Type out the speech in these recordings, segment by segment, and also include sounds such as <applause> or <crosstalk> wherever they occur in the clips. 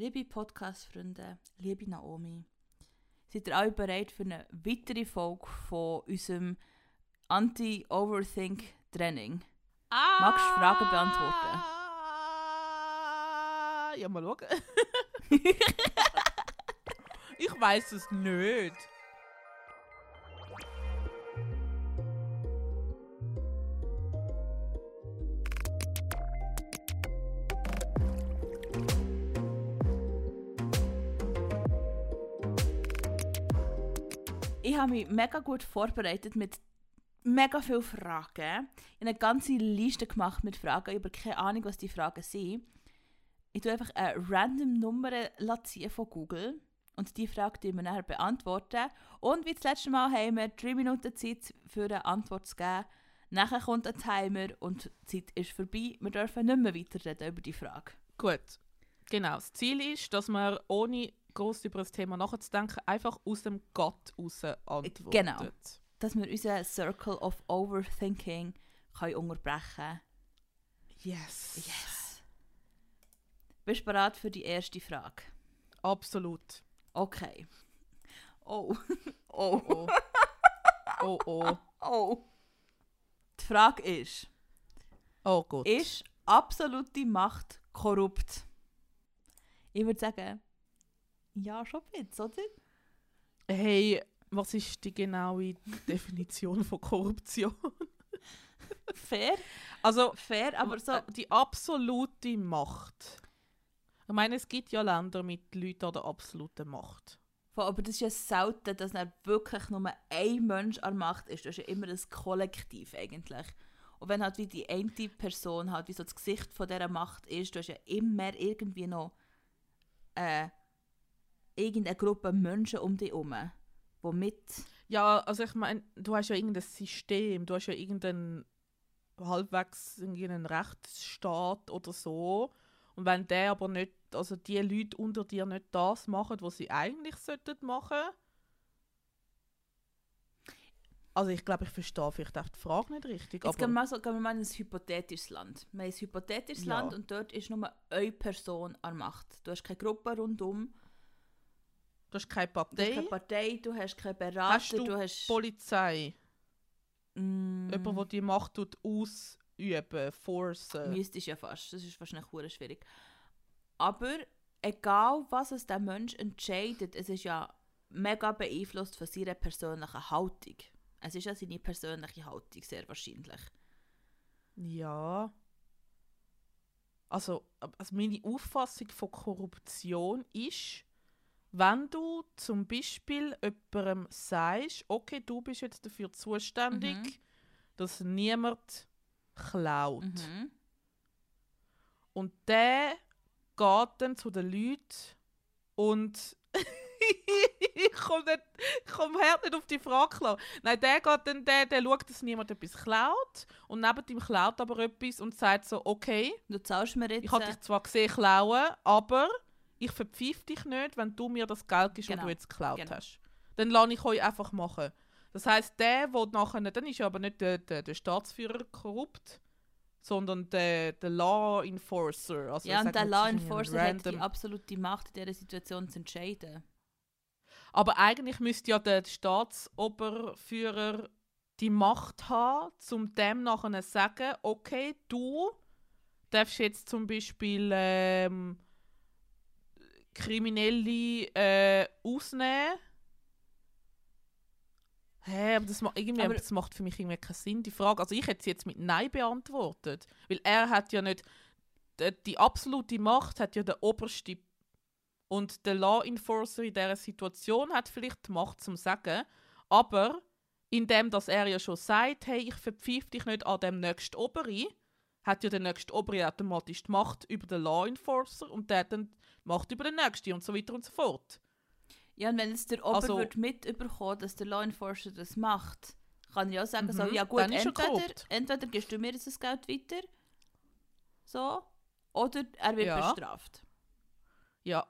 Liebe Podcast-Freunde, liebe Naomi, seid ihr alle bereit für eine weitere Folge von unserem Anti-Overthink-Training? Ah, Magst du Fragen beantworten? Ja, mal schauen. <laughs> ich weiß es nicht. Habe mich mega gut vorbereitet mit mega vielen Fragen. Ich habe eine ganze Liste gemacht mit Fragen. Habe keine Ahnung, was die Fragen sind. Ich tue einfach eine random Nummer von Google und die Frage die wir nachher beantworten. Und wie das letzte Mal haben wir drei Minuten Zeit für eine Antwort zu geben. Nachher kommt ein Timer und die Zeit ist vorbei. Wir dürfen nicht mehr weiterreden über die Frage. Gut. Genau. Das Ziel ist, dass man ohne groß über das Thema nachzudenken einfach aus dem Gott raus antwortet. Genau. Dass wir unseren Circle of Overthinking können unterbrechen können. Yes. Yes. Bist du bereit für die erste Frage? Absolut. Okay. Oh. <laughs> Oh. Oh. Oh oh. Oh. Die Frage ist, Oh Gott. ist absolute Macht korrupt? Ich würde sagen, ja, schon ein bisschen, oder? Hey, was ist die genaue <laughs> Definition von Korruption? <laughs> Fair, Also, fair, aber so... äh, die absolute Macht. Ich meine, es gibt ja Länder mit Leuten an der absoluten Macht. Aber das ist ja selten, dass dann wirklich nur ein Mensch an Macht ist. Das ist ja immer ein Kollektiv eigentlich. Und wenn halt wie die eine Person halt wie so das Gesicht von dieser Macht ist, du hast ja immer irgendwie noch äh, irgendeine Gruppe Menschen um dich herum, die mit... Ja, also ich meine, du hast ja irgendein System, du hast ja irgendeinen halbwegs irgendeinen Rechtsstaat oder so. Und wenn der aber nicht, also die Leute unter dir nicht das machen, was sie eigentlich sollten machen. Also ich glaube, ich verstehe vielleicht auch die Frage nicht richtig. Jetzt gehen wir, so, gehen wir mal in ein hypothetisches Land. Wir haben ein hypothetisches Ja. Land und dort ist nur eine Person an Macht. Du hast keine Gruppe rundum, du hast keine du hast Partei, keine Partei, du hast keine Berater, Hast du du hast... Polizei, Mm. jemand, der die Macht tut, ausüben, forcen. Müsstest ja fast. Das ist wahrscheinlich schwierig. Aber egal, was es der Mensch entscheidet, es ist ja mega beeinflusst von seiner persönlichen Haltung. Es ist ja seine persönliche Haltung, sehr wahrscheinlich. Ja. Also, also meine Auffassung von Korruption ist, wenn du zum Beispiel jemandem sagst, okay, du bist jetzt dafür zuständig, Mhm. dass niemand klaut. Mhm. Und der geht dann zu den Leuten und <laughs> ich komme komme hart nicht auf die Frage klar. Nein, der geht dann, der, der schaut, dass niemand etwas klaut und neben ihm klaut aber etwas und sagt so, okay, Du zahlst mir jetzt... ich habe dich zwar gesehen klauen, aber ich verpfeife dich nicht, wenn du mir das Geld gibst, das Genau, du jetzt geklaut genau. hast. Dann lasse ich euch einfach machen. Das heißt, der, der nachher, dann ist ja aber nicht der, der, der Staatsführer korrupt, sondern der, der Law Enforcer. Also ja, und der Law das Enforcer hat die absolute Macht, in dieser Situation zu entscheiden. Aber eigentlich müsste ja der Staatsoberführer die Macht haben, um dem nachher zu sagen, okay, du darfst jetzt zum Beispiel ähm, Kriminelle äh, ausnehmen. Hä, aber das, irgendwie, Aber- das macht für mich irgendwie keinen Sinn, die Frage. Also ich hätte sie jetzt mit Nein beantwortet. Weil er hat ja nicht... Die, die absolute Macht hat ja der oberste und der Law Enforcer in dieser Situation hat vielleicht die Macht zum Sagen, aber indem dass er ja schon sagt, hey, ich verpfeife dich nicht an dem nächsten Obere, hat ja der nächste Obere automatisch die Macht über den Law Enforcer und der hat dann die Macht über den nächsten und so weiter und so fort. Ja, und wenn es der Ober Also- wird mitbekommen, dass der Law Enforcer das macht, kann ich auch sagen, so, Mhm, ja gut, er entweder, entweder gibst du mir jetzt das Geld weiter, so, oder er wird Ja. bestraft. Ja.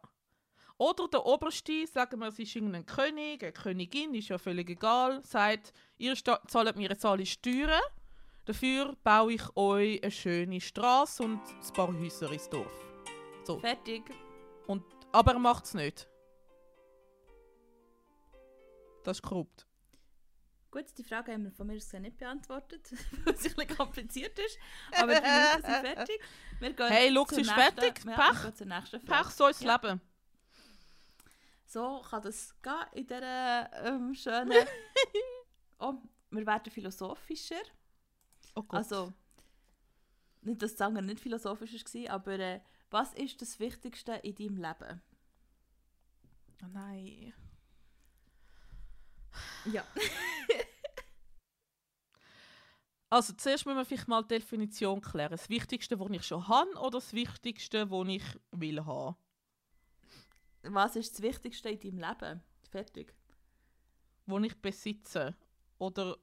Oder der Oberste, sagen wir, es ist irgendein König, eine Königin, ist ja völlig egal, sagt, ihr zahlt mir jetzt alle Steuern, dafür baue ich euch eine schöne Straße und ein paar Häuser ins Dorf. So. Fertig. Und Aber er macht es nicht. Das ist korrupt. Gut, die Frage haben wir von mir aus nicht beantwortet, <laughs> weil es ein bisschen kompliziert ist. Aber die Minuten sind <laughs> fertig. Wir gehen Hey, Lux ist nächsten- fertig. Ja, Pech. wir zur nächsten Frage. Pech so ins Ja. Leben. So kann das gehen in dieser ähm, schönen... <laughs> oh, wir werden philosophischer. Oh. Also, nicht, dass das andere nicht philosophisch war, aber äh, was ist das Wichtigste in deinem Leben? oh nein. Ja. <laughs> Also zuerst müssen wir vielleicht mal die Definition klären. Das Wichtigste, was ich schon habe, oder das Wichtigste, was ich will haben? Was ist das Wichtigste in deinem Leben? Fertig. Was ich besitze oder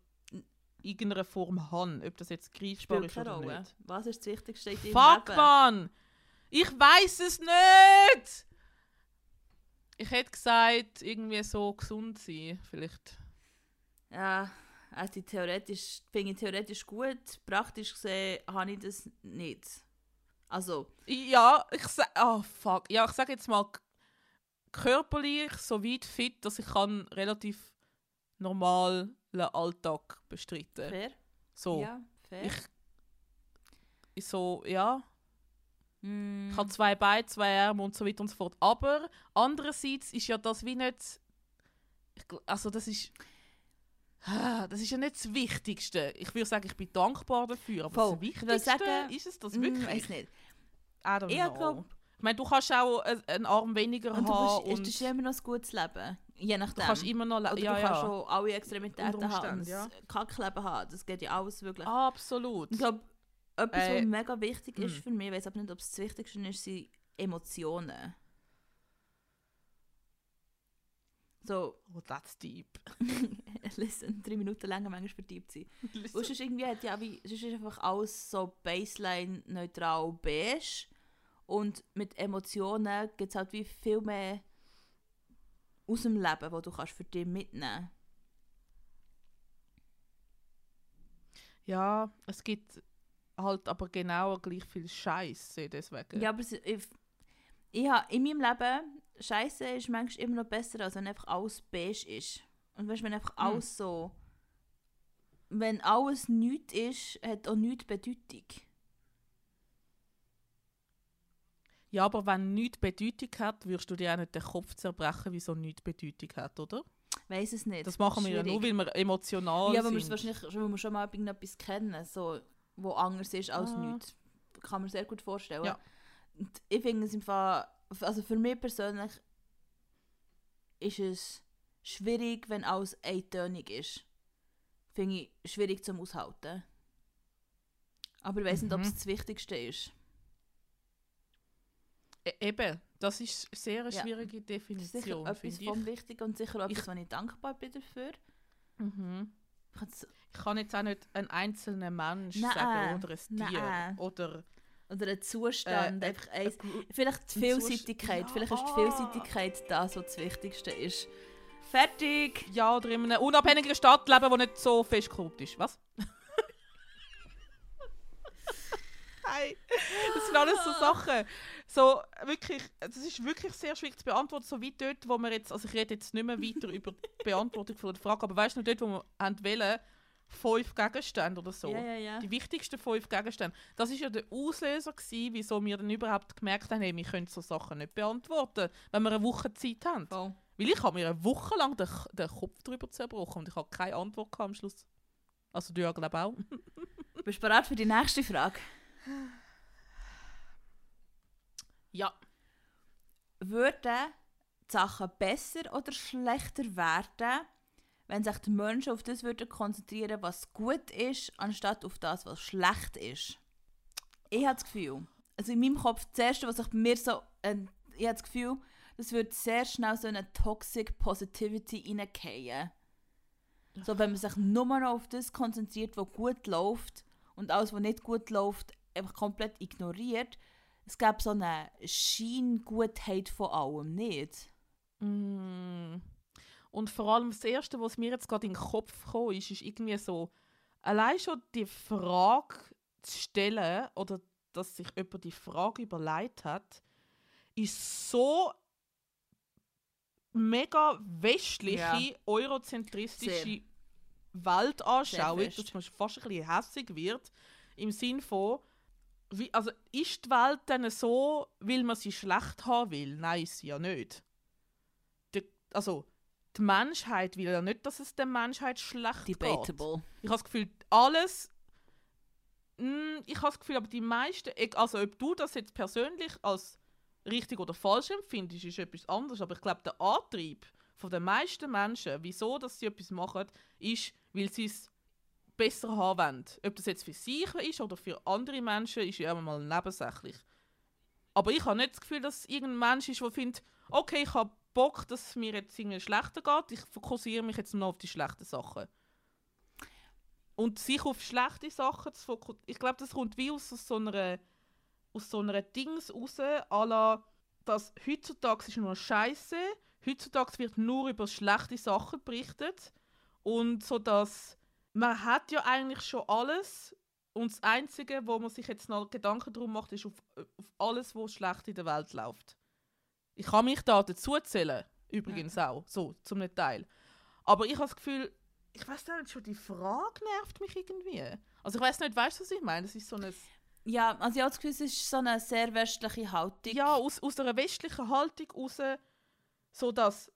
irgendeiner Form habe. Ob das jetzt greifbar ist oder Rolle. nicht. Was ist das Wichtigste in deinem Fuck, Leben? Mann! Ich weiß es nicht! Ich hätte gesagt, irgendwie so gesund sein. Vielleicht. Ja, also theoretisch finde ich theoretisch gut. Praktisch gesehen habe ich das nicht. Also, Ja, ich sag. Oh, fuck. Ja, ich sage jetzt mal körperlich so weit fit, dass ich kann relativ normalen Alltag bestreiten. fair. So. Ja, fair. Ich, ich so, ja. Mm, Ich habe zwei Beine, zwei Arme und so weiter und so fort. Aber andererseits ist ja das wie nicht. Ich, also das ist. Ah, Das ist ja nicht das Wichtigste. Ich würde sagen, ich bin dankbar dafür. Aber Voll. das Ich Wichtigste sagen, ist es das mm, wirklich? weiss nicht. I don't Ich know. glaub- ich meine, du kannst auch äh, einen Arm weniger Und du haben. bist, und ist das immer noch ein gutes Leben. Je nachdem. du kannst immer noch Oder ja, du kannst ja. schon alle Extremitäten haben und ein Kackleben haben. Das geht ja alles wirklich. Absolut. Ich glaube, etwas, Äh, was mega wichtig ist mm. für mich, ich weiß aber nicht, ob es das Wichtigste ist, sind Emotionen. So, Oh, that's deep. <laughs> listen, drei Minuten länger manchmal vertiebt sein. <laughs> Und sonst irgendwie hat ja wie, sonst ist einfach alles so baseline neutral beige. Und mit Emotionen gibt es halt wie viel mehr aus dem Leben, wo du kannst für dich mitnehmen Ja, es gibt halt aber genau gleich viel Scheiße deswegen. Ja, aber es- ich, ich habe in meinem Leben, Scheiße ist manchmal immer noch besser, als wenn einfach alles beige ist. Und weißt, wenn einfach Hm. alles so. Wenn alles nichts ist, hat auch nichts Bedeutung. Ja, aber wenn nichts Bedeutung hat, wirst du dir auch nicht den Kopf zerbrechen, wieso nichts Bedeutung hat, oder? Weiß es nicht. Das machen wir ja nur, Schwierig. weil wir emotional Ja, aber wir sind. wahrscheinlich schon, weil wir schon mal irgendetwas kennen, so, wo anders ist als Ah. nichts. Kann man sehr gut vorstellen. Ja. Und ich finde es im Fall, also für mich persönlich ist es schwierig, wenn alles eintönig ist. Finde ich schwierig zum Aushalten. Aber ich weiß nicht, ob es Mhm. das Wichtigste ist. E- Eben, das ist sehr eine Ja. schwierige Das ist sicher Definition, etwas vom ich. Wichtigen und sicher auch Ich- etwas, wo ich dankbar bin dafür. Mhm. Ich kann jetzt auch nicht ein einzelner Mensch Nein, sagen oder ein Tier nein. oder Oder ein Zustand, Äh, einfach ein eins. Gru- Vielleicht die Vielseitigkeit. Zustand- Vielleicht ist die Ja. Vielseitigkeit das, was das Wichtigste ist. Fertig! ja oder in einer unabhängigen Stadt leben, die nicht so fest korrupt ist. Was? <laughs> Nein, das sind alles so Sachen. So, wirklich, das ist wirklich sehr schwierig zu beantworten. So wie dort, wo wir jetzt, also ich rede jetzt nicht mehr weiter über die <laughs> Beantwortung von der Frage, aber weißt du noch dort, wo wir haben wollen, fünf Gegenstände oder so. Ja, ja, ja. Die wichtigsten fünf Gegenstände. Das ist ja der Auslöser gewesen, wieso wir dann überhaupt gemerkt haben, hey, wir können so Sachen nicht beantworten, wenn wir eine Woche Zeit haben. Voll. Weil ich habe mir eine Woche lang den, den Kopf darüber zerbrochen und ich habe keine Antwort gehabt am Schluss. Also du ja, glaube auch. Bist du bereit für die nächste Frage? <laughs> Ja. Würden die Sachen besser oder schlechter werden, wenn sich die Menschen auf das würden konzentrieren, was gut ist, anstatt auf das, was schlecht ist? Ich habe das Gefühl, also in meinem Kopf, das Erste, was sich bei mir so... Äh, ich habe das Gefühl, das wird sehr schnell so eine Toxic Positivity reingehen. So, wenn man sich nur noch auf das konzentriert, was gut läuft und alles, was nicht gut läuft, einfach komplett ignoriert, es gab so eine Scheingutheit von allem, nicht? Mm. Und vor allem das Erste, was mir jetzt gerade in den Kopf gekommen ist, ist irgendwie so, allein schon die Frage zu stellen oder dass sich jemand die Frage überlegt hat, ist so mega westliche, Ja. eurozentristische Sehr. Weltanschauung, dass man fast ein bisschen hässig wird. Im Sinn von, wie, also ist die Welt dann so, weil man sie schlecht haben will? Nein, ist sie ja nicht. Die, also, die Menschheit will ja nicht, dass es der Menschheit schlecht geht. Debatable. Ich habe das Gefühl, alles. Mm, Ich habe das Gefühl, aber die meisten. eg- Also, ob du das jetzt persönlich als richtig oder falsch empfindest, ist etwas anderes. Aber ich glaube, der Antrieb von den meisten Menschen, wieso dass sie etwas machen, ist, weil sie es besser haben wollen. Ob das jetzt für sich ist oder für andere Menschen, ist ja immer mal nebensächlich. Aber ich habe nicht das Gefühl, dass irgendein Mensch ist, der findet, okay, ich habe Bock, dass es mir jetzt irgendwie schlechter geht, ich fokussiere mich jetzt nur auf die schlechten Sachen. Und sich auf schlechte Sachen zu fokussieren, ich glaube, das kommt wie aus so einer, aus so einer Dings raus, à la, dass heutzutage ist nur Scheiße, heutzutage wird nur über schlechte Sachen berichtet und so dass man hat ja eigentlich schon alles und das Einzige, wo man sich jetzt noch Gedanken drum macht, ist auf, auf alles, was schlecht in der Welt läuft. Ich kann mich da dazu zählen, übrigens auch, so, zum Teil. Aber ich habe das Gefühl, ich weiß nicht, schon die Frage nervt mich irgendwie. Also ich weiß nicht, weißt du, was ich meine? Das ist so ein... Ja, also ich habe das Gefühl, es ist so eine sehr westliche Haltung. Ja, aus, aus einer westlichen Haltung raus, so dass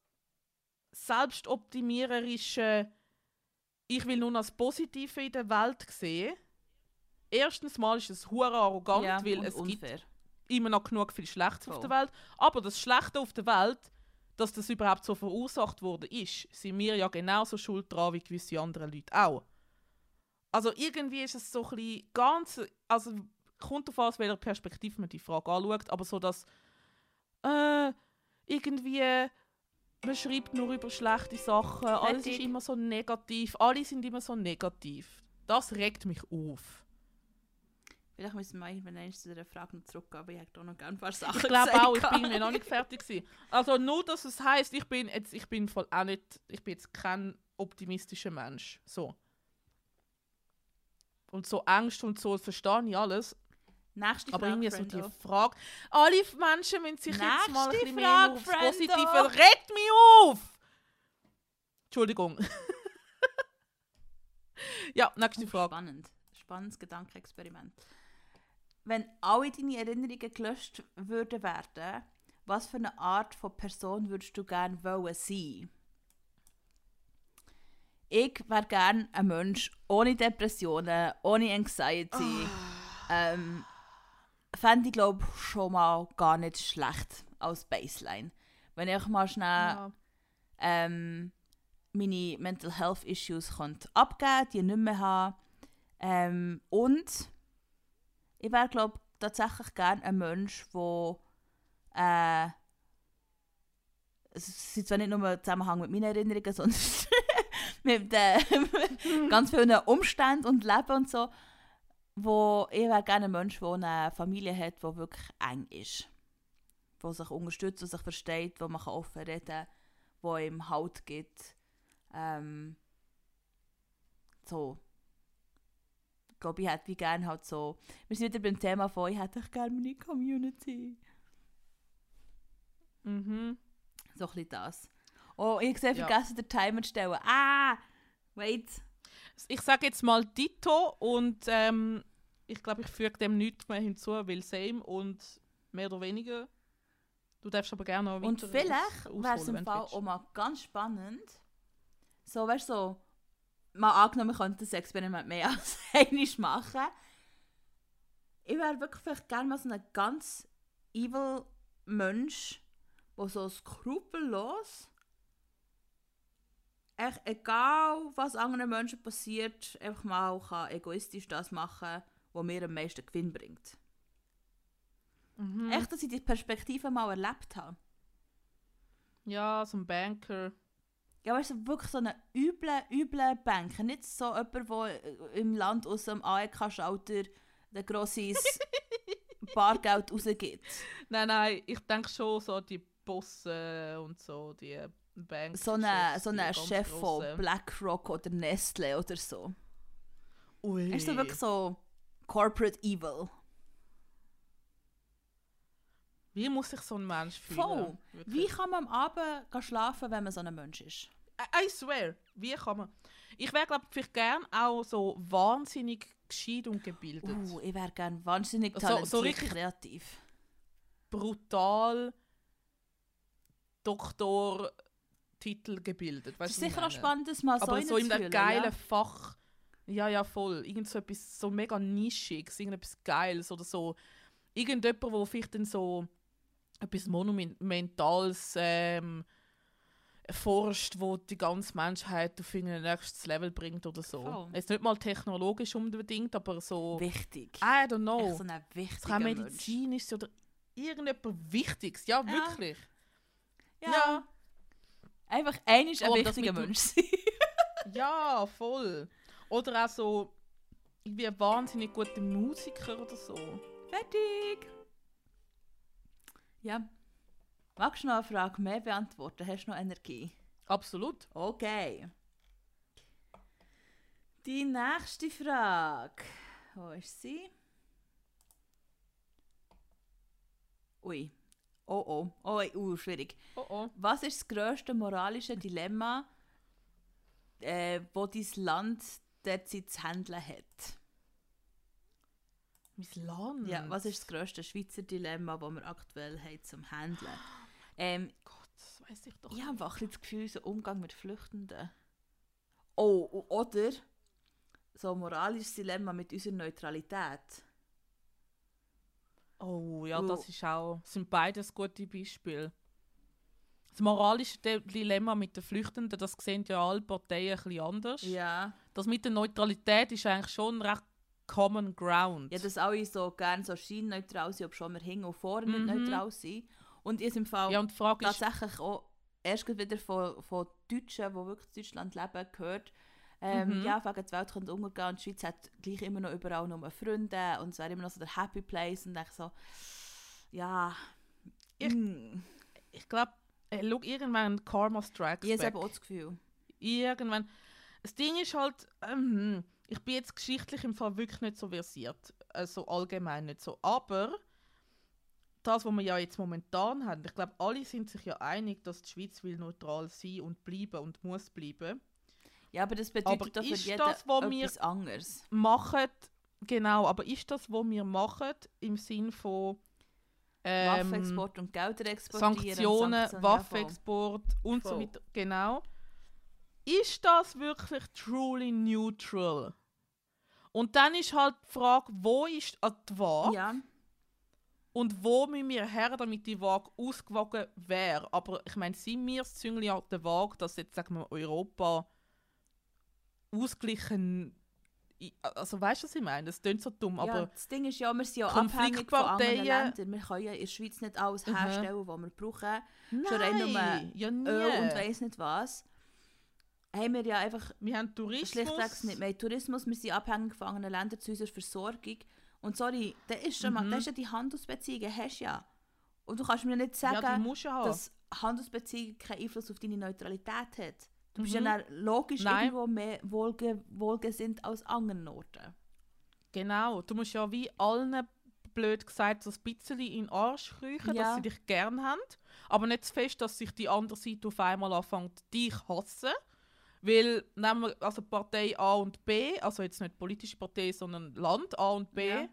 selbstoptimiererische ich will nur das Positive in der Welt sehen. Erstens mal ist es hure arrogant, ja, weil es gibt unfair. immer noch genug viel Schlechtes auf Voll. der Welt. Aber das Schlechte auf der Welt, dass das überhaupt so verursacht wurde, ist, sind wir ja genauso schuld dran wie gewisse andere Leute auch. Also irgendwie ist es so ein bisschen ganz, also kommt auf aus welcher Perspektive man die Frage anschaut, aber so dass äh, irgendwie man schreibt nur über schlechte Sachen, alles ist immer so negativ, alle sind immer so negativ. Das regt mich auf. Vielleicht müssen wir irgendwann zu dieser Frage noch zurückgehen, aber ich hätte auch noch gerne ein paar Sachen Ich glaube auch, ich bin mir noch nicht fertig gewesen. Also nur, dass es heißt, ich bin jetzt, ich bin voll auch nicht, ich bin jetzt kein optimistischer Mensch. So. Und so Angst und so, verstehe ich alles. Nächste Aber Frage, irgendwie so die. Frage. Alle Menschen müssen sich jetzt mal ein Nächste bisschen mehr Frage, nur aufs. Positive. Regt mich auf! Entschuldigung. <laughs> ja, nächste Oh, Frage. Spannend. Spannendes Gedankenexperiment. Wenn alle deine Erinnerungen gelöscht würden werden, was für eine Art von Person würdest du gerne wollen sein? Ich wäre gerne ein Mensch ohne Depressionen, ohne Anxiety. Ähm, Fände ich, glaube schon mal gar nicht schlecht als Baseline. Wenn ich mal schnell Ja. ähm, meine Mental Health Issues konnte abgeben, die nicht mehr haben. Ähm, und ich wäre, glaube tatsächlich gerne ein Mensch, der äh, es sind zwar nicht nur im Zusammenhang mit meinen Erinnerungen, <laughs> sondern <laughs> mit äh, <laughs> ganz vielen Umständen und Leben und so, wo ich wäre gerne ein Mensch, der eine Familie hat, die wirklich eng ist. Die sich unterstützt, die sich versteht, wo man offen reden kann, wo ihm Halt gibt. Ähm, so. Ich glaube, ich hätte wie gerne halt so... Wir sind wieder beim Thema von, ich hätte gerne meine Community. Mhm. So ein bisschen das. Oh, ich sehe, Ja. vergessen den Timer zu stellen. Ah! Wait. Ich sage jetzt mal Dito und ähm, ich glaube, ich füge dem nichts mehr hinzu, weil same und mehr oder weniger. Du darfst aber gerne noch Und vielleicht wäre es im Fall auch mal ganz spannend, so, weißt du, so, mal angenommen, wir könnten das Experiment mehr <laughs> als einmal machen. Ich wäre wirklich vielleicht gerne mal so ein ganz evil Mensch, der so skrupellos, echt egal was anderen Menschen passiert, einfach mal kann egoistisch das machen, was mir am meisten Gewinn bringt. Mhm. Echt, dass ich die Perspektive mal erlebt habe. Ja, so ein Banker. Ja, weißt du, wirklich so einen üblen, üblen Banker. Nicht so jemand, der im Land aus dem AEK-Schalter ein grosses <laughs> Bargeld rausgibt. Nein, nein, ich denke schon so die Bosse und so, die Banker. So ein so eine Chef von BlackRock oder Nestle oder so. Ui. Ist so wirklich so Corporate Evil. Wie muss sich so ein Mensch fühlen? Voll. Wirklich. Wie kann man am Abend schlafen, wenn man so ein Mensch ist? I, I swear, wie kann man... Ich wäre, glaube ich, gern auch so wahnsinnig gescheit und gebildet. Uh, ich wäre gerne wahnsinnig So- so talentiert, richtig- kreativ. Brutal Doktortitel gebildet. Das Weißt ist was ich sicher auch spannend, das mal so Aber so in einem geilen ja. Fach. Ja, ja, voll. Irgend so etwas so mega Nischiges, irgendetwas Geiles oder so. Irgendjemand, wo vielleicht dann so etwas Monumentales ähm, erforscht, wo die ganze Menschheit auf ein nächstes Level bringt oder so. Voll. Jetzt nicht mal technologisch unbedingt, aber so. Wichtig. I don't know. Echt so ein wichtiger medizinisch oder irgendetwas Wichtiges. Ja, Ja. wirklich. Ja. Einfach einer ist ein Oh, wichtiger Mensch sein. <laughs> Ja, voll. Oder auch so irgendwie ein wahnsinnig guter Musiker oder so. Fertig. Ja. Magst du noch eine Frage mehr beantworten? Hast du noch Energie? Absolut. Okay. Die nächste Frage. Wo ist sie? Ui. Oh oh. Oh, uh, schwierig. Oh oh. Was ist das grösste moralische Dilemma, äh, wo dein Land derzeit zu handeln hat? Mein Land. Ja, was ist das grösste Schweizer Dilemma, das wir aktuell haben zum Handeln? Ähm, Gott, das weiß ich doch. ich habe einfach das Gefühl, so Umgang mit Flüchtenden. Oh, oder so ein moralisches Dilemma mit unserer Neutralität. Oh, ja, das ist auch. Das sind beides gute Beispiele. Das moralische Di- Dilemma mit den Flüchtenden, das sehen ja alle Parteien ein bisschen anders. Ja. Das mit der Neutralität ist eigentlich schon recht Common Ground. Ja, dass alle so gerne so scheinneutral sind, ob schon wir hinten und vorne Mhm. nicht neutral sind. Und ich im Fall ja, und die Frage ist, tatsächlich auch erst wieder von, von Deutschen, die wirklich in Deutschland leben, gehört, ähm, Mhm. ja, wegen die Welt könnte untergehen und die Schweiz hat gleich immer noch überall nur Freunde und es wäre immer noch so der Happy Place und ich so, ja, Ich- mm. ich glaube, äh, schau, irgendwann Karma Strikes ich habe auch das Gefühl. irgendwann. Das Ding ist halt, ähm, ich bin jetzt geschichtlich im Fall wirklich nicht so versiert. Also allgemein nicht so. Aber das, was wir ja jetzt momentan haben, ich glaube, alle sind sich ja einig, dass die Schweiz will neutral sein und bleiben und muss bleiben. Ja, aber das bedeutet Aber doch für jeden das, etwas anderes. Machen, genau, aber ist das, was wir machen, im Sinn von ähm, Waffenexport und Gelder exportieren. Sanktionen, Sanktionen, ja, voll. Waffenexport und so weiter. Genau. Ist das wirklich truly neutral? Und dann ist halt die Frage, wo ist äh, die Waage Ja, und wo müssen wir her, damit die Waage ausgewogen wäre. Aber ich meine, sind wir das Züngli an der Waage, dass jetzt sagen wir, Europa ausgleichen. Also weißt du, was ich meine? Das klingt so dumm, ja, aber das Ding ist ja, wir sind ja abhängig von anderen Ländern. Wir können ja in der Schweiz nicht alles Mhm. herstellen, was wir brauchen. nein, schon rein nur ja nie. Öl und weiss nicht was. Haben wir ja einfach wir haben Tourismus. schlichtweg nicht mehr Tourismus. Wir sind abhängig von anderen Ländern zu unserer Versorgung. Und sorry, das ist, schon mal, Mhm. das ist ja die Handelsbeziehungen, hast du ja. Und du kannst mir nicht ja, sagen, haben. dass Handelsbeziehungen keinen Einfluss auf deine Neutralität hat. Du bist Mhm. ja logisch Nein. irgendwo mehr wohlge wohlgesinnt als anderen Orten. Genau, du musst ja wie allen blöd gesagt so ein bisschen in den Arsch kriechen, Ja. dass sie dich gern haben, aber nicht zu fest, dass sich die andere Seite auf einmal anfängt, dich hassen. Weil, nehmen wir also Partei A und B, also jetzt nicht politische Partei, sondern Land A und B, Ja.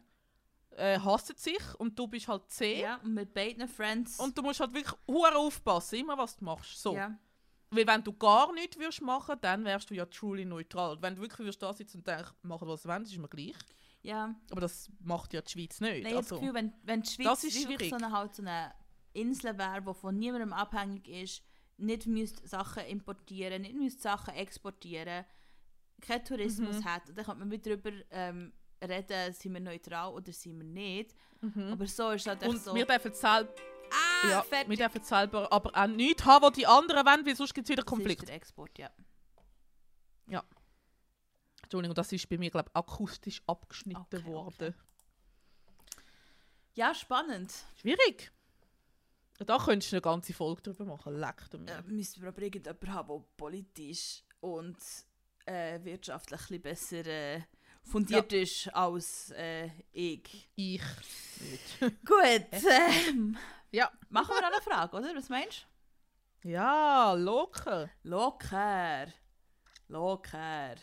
äh, hassen sich und du bist halt C. Ja, und mit beiden Friends. Und du musst halt wirklich hure aufpassen, immer was du machst. So. ja. Weil wenn du gar nichts würdest machen, dann wärst du ja truly neutral. Wenn du wirklich würdest da sitzen und denken, machen was du willst, ist mir gleich. ja. Aber das macht ja die Schweiz nicht. Nein, ich habe das also, Gefühl, wenn, wenn die Schweiz wirklich so eine, halt so eine Insel wäre, die von niemandem abhängig ist, nicht müsste Sachen importieren, nicht müsste Sachen exportieren, kein Tourismus Mhm. hat, dann könnte man wieder darüber ähm, reden, sind wir neutral oder sind wir nicht. mhm. Aber so ist es halt echt Und so... wir dürfen selber, ah, ja, fertig! wir dürfen selber aber auch nichts haben, was die anderen wollen, weil sonst gibt es wieder Das ist Konflikt. der Export, ja. Entschuldigung, das ist bei mir, glaube ich, akustisch abgeschnitten Okay, okay. worden. Ja, spannend. Schwierig. Da könntest du eine ganze Folge drüber machen. Leck du mir. Äh, müssen wir aber irgendjemanden haben, der politisch und äh, wirtschaftlich ein bisschen besser äh, fundiert ist als äh, ich. Ich. Gut, <laughs> ähm, ja. machen wir noch eine Frage, oder? Was meinst Ja, locker. du? Locker. Locker.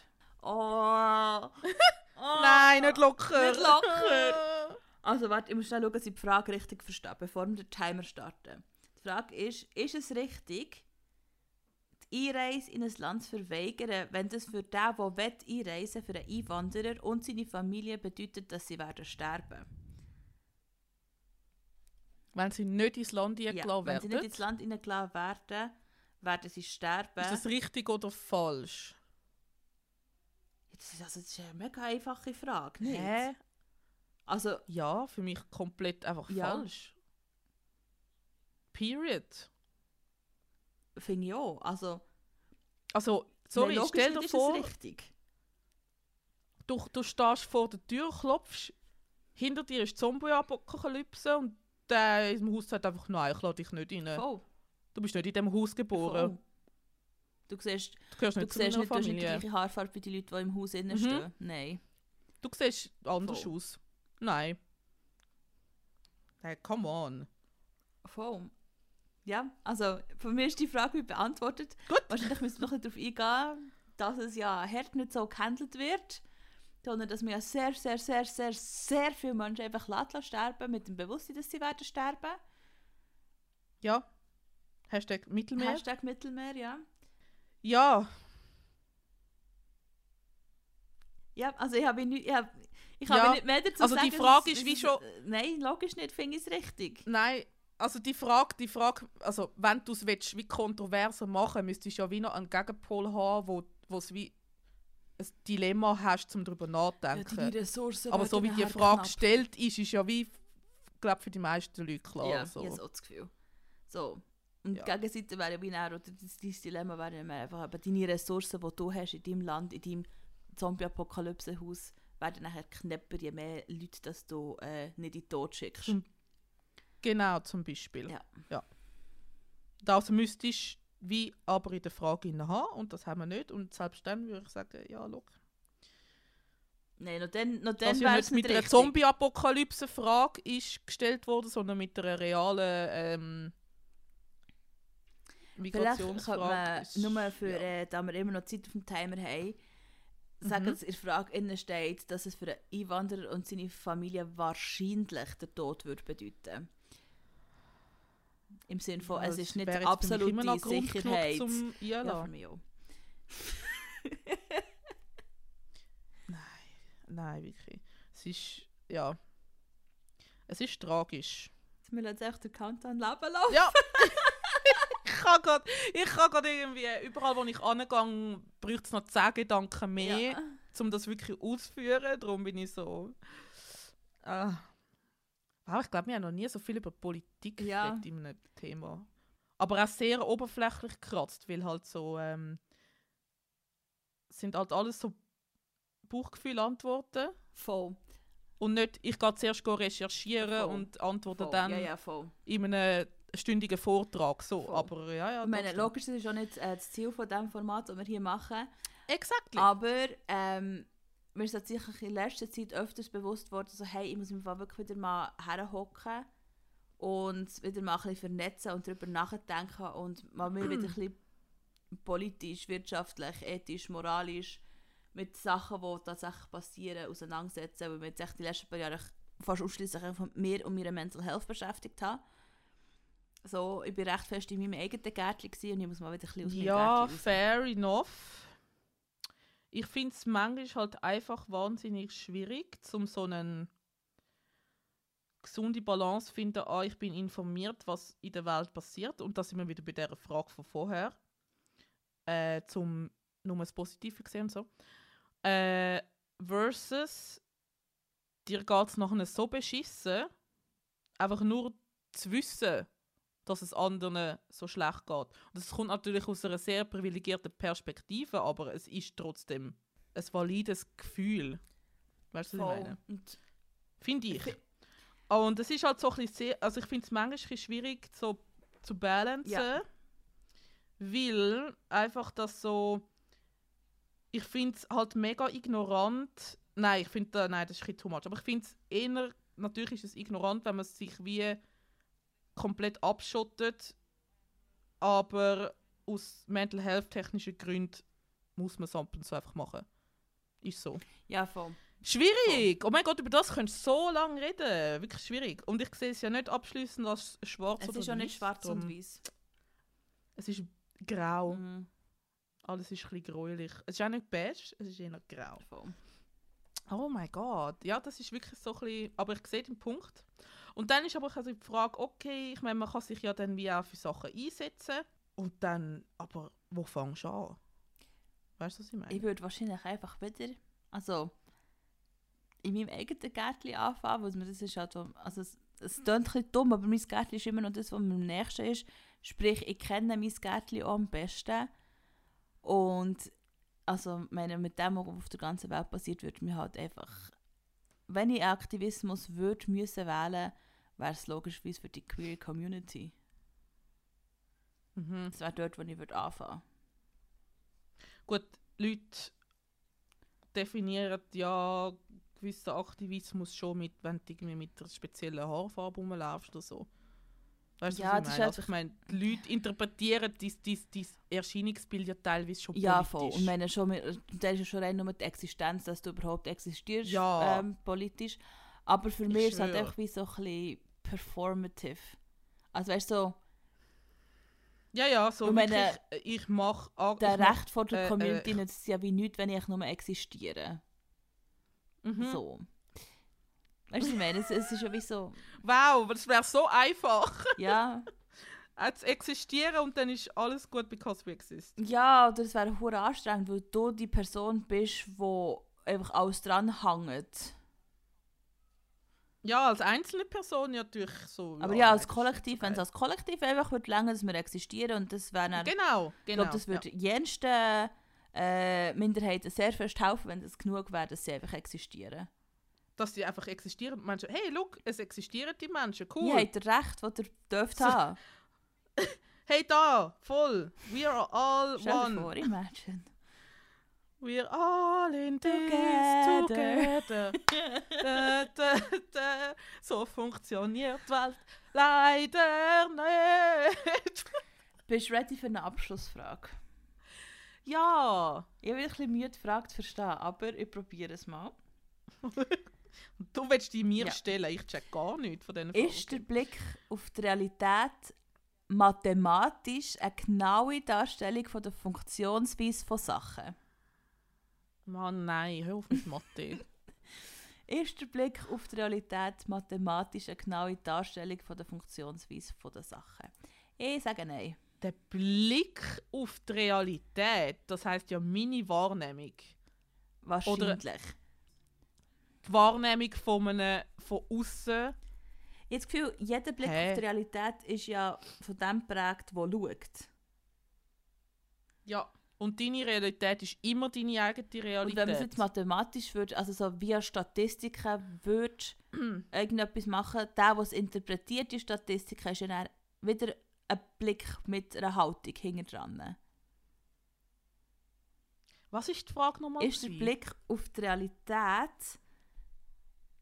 Oh. <laughs> oh. Nein, nicht locker. Nicht locker. <laughs> Also warte, ich muss schnell schauen, dass ich die Frage richtig verstehe, bevor wir den Timer starten. Die Frage ist, ist es richtig, die Einreise in ein Land zu verweigern, wenn das für den, der will, einreisen für einen Einwanderer und seine Familie bedeutet, dass sie werden sterben? Wenn sie nicht ins Land Ja, eingeladen wenn sie nicht werden, ins Land hineingeladen werden, werden sie sterben. ist das richtig oder falsch? das, ist, also, das ist eine mega einfache Frage, nicht? Hä? Also, Ja, für mich komplett einfach Ja. falsch. Period. finde ich auch. Also, Also, sorry, nein, stell dir vor, es richtig. du, du stehst vor der Tür, klopfst, hinter dir ist die Zombie-Apokalypse und der im Haus sagt einfach, nein, ich lade dich nicht rein. Voll. Du bist nicht in diesem Haus geboren. Voll. Du siehst, Du gehörst du nicht zu siehst nicht, du hast nicht die gleiche Haarfarbe wie die Leute, die im Haus innen Mhm. stehen. Nein. Du siehst anders Voll. aus. Nein. Hey, come on. Voll. Ja, also von mir ist die Frage beantwortet. Gut. Wahrscheinlich müssen wir noch darauf eingehen, dass es ja hart nicht so gehandelt wird, sondern dass man ja sehr, sehr, sehr, sehr, sehr viele Menschen einfach lassen sterben mit dem Bewusstsein, dass sie werden sterben. Ja. Hashtag Mittelmeer. Hashtag Mittelmeer, ja. Ja, Ja, also ich habe nicht, ich habe, ich Ja, habe nicht mehr dazu also sagen. die Frage ist wie schon- äh, Nein, logisch nicht, finde ich es richtig. nein. Also die Frage, die Frage, also wenn du es willst, wie kontroverser machen, müsstest du ja wie noch einen Gegenpol haben, wo wo es wie ein Dilemma hast, um darüber nachzudenken. Ressourcen Aber so wie die Frage gestellt ist, ist ja wie, glaube für die meisten Leute klar. Ja, so. ich habe so das Gefühl. So. Und Ja. die Gegenseite wäre ja näher, oder dein Dilemma wäre ja mehr einfach, eben deine Ressourcen, die du hast in deinem Land, in deinem Zombie-Apokalypse-Haus, werden nachher knapper, je mehr Leute, dass du äh, nicht in den Tod schickst. Genau, zum Beispiel. Ja. ja. Das müsstest du wie aber in der Frage haben und das haben wir nicht. Und selbst dann würde ich sagen, ja, look. Nein, noch dann, noch dann ja wäre nicht mit einer. Zombie-Apokalypse-Frage ist gestellt worden, sondern mit einer realen ähm, Vielleicht Migrationsfrage. man nur für, ja. äh, da wir immer noch Zeit auf dem Timer haben, sagen, Mhm. dass in der Frage innen steht, dass es für einen Einwanderer und seine Familie wahrscheinlich der Tod würde bedeuten. Im Sinne von, Ja, es ist nicht mich immer absolute noch Grund genug Sicherheit. Zum ja, auch. <laughs> Nein, wirklich. Es ist, ja. Es ist tragisch. Jetzt müssen wir jetzt echt den Countdown leben lassen. Ja. <laughs> ich kann grad irgendwie, überall wo ich angehe, braucht es noch 10 Gedanken mehr, Ja. um das wirklich auszuführen. Darum bin ich so... Ah. Wow, ich glaube, wir haben noch nie so viel über Politik Ja. geredet in einem Thema. Aber auch sehr oberflächlich gekratzt, weil halt so... Ähm, sind halt alles so Bauchgefühl-Antworten. Voll. Und nicht, ich gehe zuerst recherchieren Voll. und antworte voll. dann Ja, ja, in einem stündigen Vortrag. So. Voll. Aber ja, ja. Ich meine, logisch, das ist auch nicht äh, das Ziel von dem Format, das wir hier machen. Exactly. Aber ähm, mir ist tatsächlich in letzter Zeit öfters bewusst worden, so, hey, ich muss mich wirklich wieder mal herhocken und wieder mal ein bisschen vernetzen und darüber nachdenken und mal mir wieder ein bisschen politisch, wirtschaftlich, ethisch, moralisch mit Sachen, die tatsächlich passieren, auseinandersetzen, weil wir jetzt echt die letzten paar Jahre fast ausschließlich mit mir und meiner Mental Health beschäftigt haben. So, ich bin recht fest in meinem eigenen Gärtchen und ich muss mal wieder ein bisschen aus meinem ja, Gärtchen fair enough. Ich finde es manchmal halt einfach wahnsinnig schwierig, um so eine gesunde Balance zu finden. Ah, ich bin informiert, was in der Welt passiert. Und da sind wir wieder bei der Frage von vorher. Äh, zum nur das Positive gesehen und so. Äh, versus dir geht es nachher so beschissen, einfach nur zu wissen, dass es anderen so schlecht geht. Und das kommt natürlich aus einer sehr privilegierten Perspektive, aber es ist trotzdem ein valides Gefühl. Weißt du, was ich meine? Finde ich. fi- Und es ist halt so ein bisschen sehr, also ich finde es manchmal schwierig so zu balancen, Ja. weil einfach das so, ich finde es halt mega ignorant, Nein, ich finde, nein, das ist ein bisschen too much. Aber ich finde es eher, natürlich ist es ignorant, wenn man sich wie komplett abschottet. Aber aus Mental Health technischen Gründen muss man es ab und zu einfach machen. Ist so. Ja, voll. Schwierig! Oh mein Gott, über das könntest du so lange reden. Wirklich schwierig. Und ich sehe es ja nicht abschließend als schwarz Es oder ist auch nicht weiß, schwarz und weiß. Es ist grau. Mhm. Alles ist ein bisschen gräulich. Es ist auch nicht beige, es ist eher grau. Voll. Oh mein Gott. Ja, das ist wirklich so ein bisschen... Aber ich sehe den Punkt. Und dann ist aber also die Frage, okay, ich meine, man kann sich ja dann wie auch für Sachen einsetzen. Und dann, aber wo fängst du an? Weißt du, was ich meine? Ich würde wahrscheinlich einfach wieder, also in meinem eigenen Gärtchen anfangen, weil mir das ist halt, so- also es, es klingt ein bisschen dumm, aber mein Gärtchen ist immer noch das, was mir am nächsten ist. Sprich, ich kenne mein Gärtchen auch am besten. Und also meine, mit dem, was auf der ganzen Welt passiert, würde mir halt einfach, wenn ich Aktivismus würde müssen wählen, wäre es logischerweise für die Queer Community. Mhm. Das wäre dort, wo ich würde anfangen Gut, Leute definieren ja gewissen Aktivismus schon mit, wenn du irgendwie mit einer speziellen Haarfarbe rumlaufst oder so. Weißt du, Ja, was das ich ist meine? Also ich meine, die Leute interpretieren dein, Erscheinungsbild ja teilweise schon Ja, politisch. voll. Und meine, schon, mit- da ist ja schon rein nur die Existenz, dass du überhaupt existierst, Ja. ähm, politisch. Aber für Ich mich ist es halt einfach wie so ein bisschen performative. Also weißt du, so, ja, ja, so Ich meine, wirklich, äh, ich mache... der Recht von der äh, Community äh, nützt ja wie nichts, wenn ich nur existiere. Mhm. So. Weißt du, ich meine? Es, es ist ja wie so, Wow, das wäre so einfach. <laughs> ja, Auch zu existieren und dann ist alles gut, because we exist. ja, oder es wäre hure anstrengend, weil du die Person bist, die einfach alles dran hängt. Ja, als einzelne Person ja natürlich so. Aber ja, als das ist Kollektiv, wenn es als Kollektiv einfach würde länger, dass wir existieren und das wäre dann Genau, Ich genau. glaube, das würde jensten äh, Minderheiten sehr fest helfen, wenn das genug wäre, dass sie einfach existieren. dass die einfach existieren. Menschen, hey, look, es existieren die Menschen, Cool. Ihr habt das Recht, das ihr dürft So- haben. <laughs> Hey, da, voll. We are all Stell dir one. vor, imagine. We are all in this Together. together. <laughs> da, da, da. So funktioniert die Welt leider nicht. <laughs> Bist du ready für eine Abschlussfrage? ja. Ich habe ein bisschen Mühe, die Frage zu verstehen, aber ich probiere es mal. <laughs> Du willst die mir Ja. stellen, ich check gar nichts von diesen Ist der Fragen. Blick auf die Realität mathematisch eine genaue Darstellung von der Funktionsweise von Sachen? Mann, nein, hör auf mit Mathe. <laughs> Ist der Blick auf die Realität mathematisch eine genaue Darstellung von der Funktionsweise der Sachen? Ich sage nein. der Blick auf die Realität, das heißt ja meine Wahrnehmung. Wahrscheinlich. Die Wahrnehmung von einem von außen. Ich habe das Gefühl, jeder Blick Hä? auf die Realität ist ja von dem geprägt, der schaut. Ja. Und deine Realität ist immer deine eigene Und wenn Realität. man es jetzt mathematisch würde, also so via Statistiken würde <clears throat> irgendetwas machen, der, es interpretiert, die Statistiken, ist ja dann wieder ein Blick mit einer Haltung hinten dran. Was ist die Frage nochmal? Ist der? Blick auf die Realität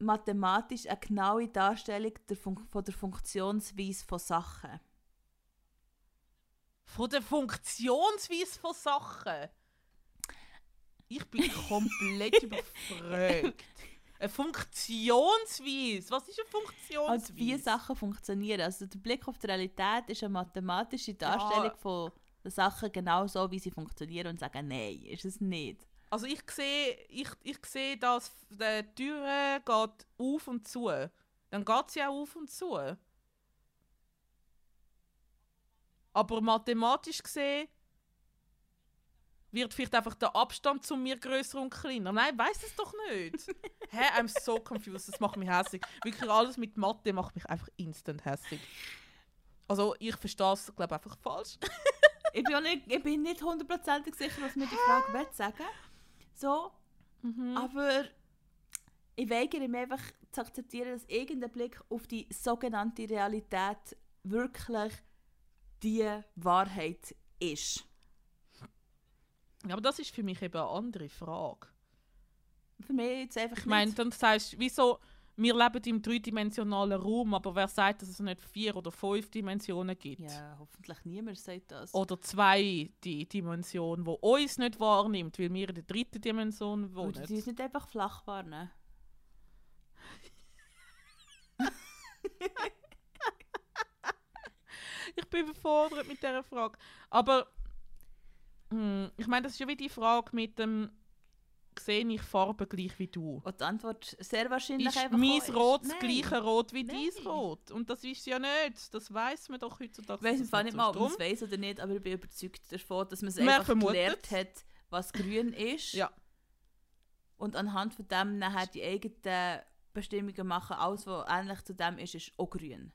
mathematisch eine genaue Darstellung der Fun von der Funktionsweise von Sachen? Von der Funktionsweise von Sachen? Ich bin komplett <laughs> überfragt. Eine Funktionsweise? Was ist eine Funktionsweise? Also wie Sachen funktionieren. Also der Blick auf die Realität ist eine mathematische Darstellung von den Sachen genau so, wie sie funktionieren und sagen, nein, ist es nicht. Also ich sehe, ich, ich sehe, dass die Tür geht auf und zu. Dann geht sie auch auf und zu. Aber mathematisch gesehen wird vielleicht einfach der Abstand zu mir größer und kleiner. Nein, weiß es doch nicht. <laughs> Hä, I'm so confused. Das macht mich hässlich. Wirklich alles mit Mathe macht mich einfach instant hässlich. Also ich verstehe es, glaube einfach falsch. ich, bin nicht, ich bin nicht hundertprozentig sicher, was mir die Frage will sagen So, Mhm. aber ich weigere mich einfach zu akzeptieren, dass irgendein Blick auf die sogenannte Realität wirklich die Wahrheit ist. Ja, aber das ist für mich eben eine andere Frage. Für mich jetzt einfach Ich meine, nicht. dann sagst du, wieso, wir leben im dreidimensionalen Raum, aber wer sagt, dass es nicht vier oder fünf Dimensionen gibt? Ja, hoffentlich niemand sagt das. Oder zwei die Dimensionen, wo uns nicht wahrnimmt, weil wir in der dritten Dimension Würde wohnen. sie es nicht einfach flach warnen? <laughs> Ich bin überfordert mit dieser Frage. Aber hm, ich meine, das ist ja wie die Frage mit dem sehe ich Farben gleich wie du? Und die Antwort sehr wahrscheinlich Ist einfach mein ist, Rot das gleiche Rot wie Nein. dein Rot? Und das ist ja nicht. Das weiß man doch heutzutage. Ich weiß im Fall nicht mal, ob man es weiß oder nicht, aber ich bin überzeugt davon, dass man es einfach vermutet. gelernt hat, was grün <laughs> ist. Ja. Und anhand von dem nachher die eigenen Bestimmungen machen, alles, was ähnlich zu dem ist, ist auch grün.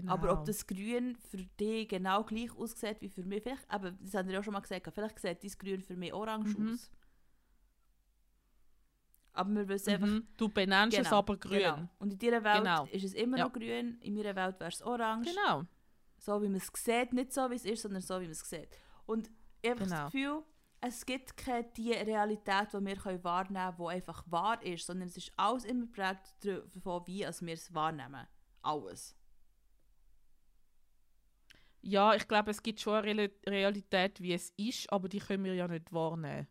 Genau. Aber ob das Grün für dich genau gleich aussieht wie für mich, vielleicht, aber das haben wir ja auch schon mal gesagt, vielleicht sieht dein Grün für mich orange Mhm. aus. Aber wir wissen einfach, mhm. Du benennst es Genau, aber grün. Genau. Und in dieser Welt Genau. ist es immer Ja. noch grün, in meiner Welt wäre es orange. Genau. So wie man es sieht, nicht so wie es ist, sondern so wie man es sieht. Und ich habe Genau. das Gefühl, es gibt keine die Realität, die wir können wahrnehmen können, die einfach wahr ist, sondern es ist alles immer geprägt davon, wie wir es wahrnehmen. Alles. Ja, ich glaube, es gibt schon eine Real- Realität, wie es ist, aber die können wir ja nicht wahrnehmen.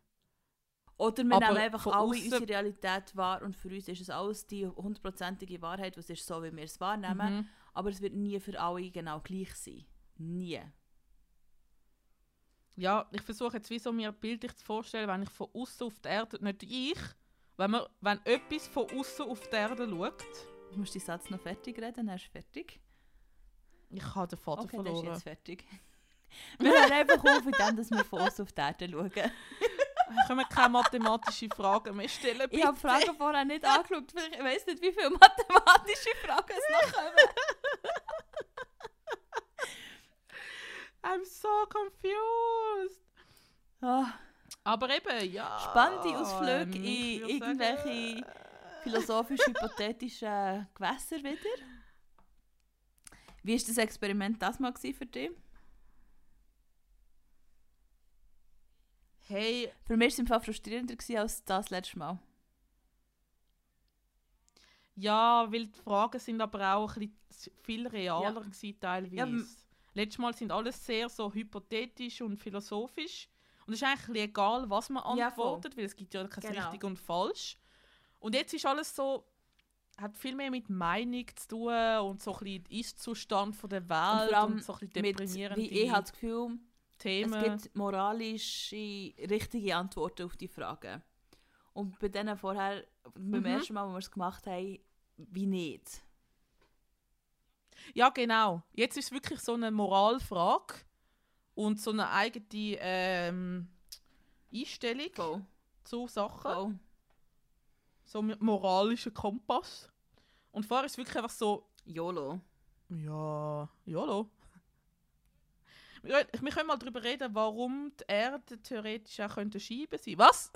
Oder wir Aber nehmen einfach alle aussen- unsere Realität wahr und für uns ist es alles die hundertprozentige Wahrheit, was ist so, wie wir es wahrnehmen. Mhm. Aber es wird nie für alle genau gleich sein. Nie. Ja, ich versuche jetzt wie so mir bildlich zu vorstellen, wenn ich von außen auf die Erde, nicht ich, wenn, man, wenn etwas von außen auf die Erde schaut, Du musst den Satz noch fertig reden, dann ist fertig. Ich habe den Vater Okay, dann ist verloren. jetzt fertig. <laughs> Wir hören einfach auf, indem dass wir von außen auf die Erde schauen. Können wir keine mathematischen Fragen mehr stellen? Ich bitte? habe Fragen vorher nicht angeschaut. weil Ich weiß nicht, wie viele mathematische Fragen es noch kommen. <laughs> I'm so confused. Ah, Aber eben, ja. Spannende Ausflüge in ich irgendwelche sagen, philosophisch-hypothetische Gewässer wieder. Wie war das Experiment das mal für dich? Hey, Für mich war es im Fall frustrierender als das letzte Mal. ja, weil die Fragen sind aber auch ein bisschen viel realer Ja. gewesen, teilweise. Ja, Letztes Mal sind alles sehr so hypothetisch und philosophisch. Und es ist eigentlich egal, was man Ja, antwortet, weil es gibt ja kein Genau. richtig und falsch. Und jetzt ist alles so, hat viel mehr mit Meinung zu tun und so ein bisschen Ist-Zustand der Welt und, allem so ein bisschen Mit, deprimierende wie ich habe das Gefühl, Themen. es gibt moralische, richtige Antworten auf die Fragen. Und bei denen vorher, beim Mhm. ersten Mal, wo wir es gemacht haben, wie nicht. Ja, genau. Jetzt ist es wirklich so eine Moralfrage und so eine eigene ähm, Einstellung Voll. zu Sachen. Voll. So mit moralischen Kompass. Und vorher ist wirklich einfach so, YOLO. ja, jolo. Wir können- wir können mal darüber reden, warum die Erde theoretisch auch könnte Scheibe sein. Was?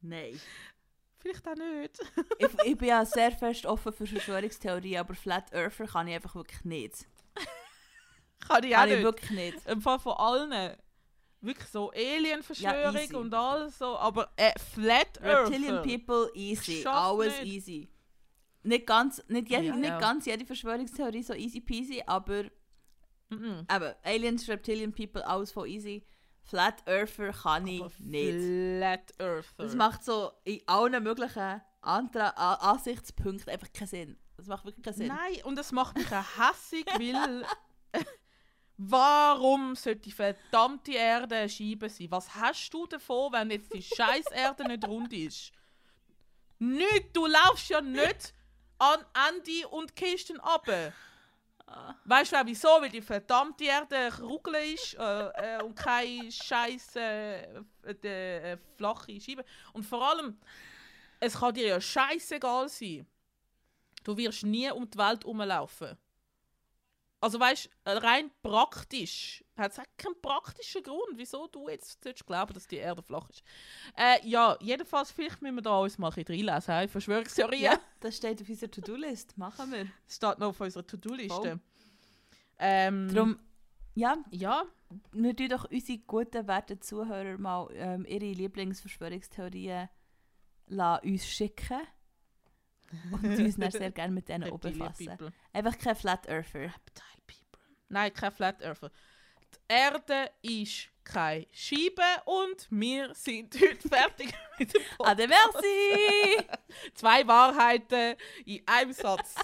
Nein. Vielleicht auch nicht. ich, ich bin ja sehr fest offen für Verschwörungstheorien, aber Flat Earther kann ich einfach wirklich nicht. <laughs> Kann ich auch Kann ich nicht. wirklich nicht. Im Fall von allen. Wirklich so Alien-Verschwörung easy. und alles so. Aber äh, Flat Earther. Reptilian People easy. Schafft Alles nicht. easy. Nicht ganz, nicht, jede, Ja. nicht Ja. ganz jede Verschwörungstheorie so easy peasy, aber Mhm. eben, Aliens, Reptilian People, alles voll easy. Flat Earther kann ich Aber nicht. Flat Earther. Das macht so in allen möglichen Antra Ansichtspunkten einfach keinen Sinn. Das macht wirklich keinen Sinn. Nein, und das macht mich auch hässig, <laughs> weil. Warum sollte die verdammte Erde eine Scheibe sein? Was hast du davon, wenn jetzt die scheiß Erde nicht rund ist? Nicht, du laufst ja nicht an Ende und runter. Ah. Weißt du wieso? Weil die verdammte Erde Kugel ist äh, äh, und keine scheiß äh, äh, flache Scheibe. Und vor allem, es kann dir ja scheißegal sein. Du wirst nie um die Welt herumlaufen. Also weißt rein praktisch hat es keinen praktischen Grund, wieso du jetzt glauben, dass die Erde flach ist. Äh, ja, jedenfalls, vielleicht müssen wir da uns mal ein bisschen reinlesen. he? Verschwörungstheorien. Ja, das steht auf unserer To-Do-List. Machen wir. Das steht noch auf unserer To-Do-Liste. Ähm, Darum, Ja, Ja, wir tun doch unsere guten, werten Zuhörer mal ähm, ihre Lieblingsverschwörungstheorien lassen uns schicken. Und uns dann sehr gerne mit denen <laughs> befassen. Einfach kein Flat Earther. Reptile People. Nein, kein Flat Earther. Die Erde ist keine Scheibe und wir sind <laughs> heute fertig mit dem Podcast. <laughs> Ade merci! Zwei Wahrheiten in einem Satz.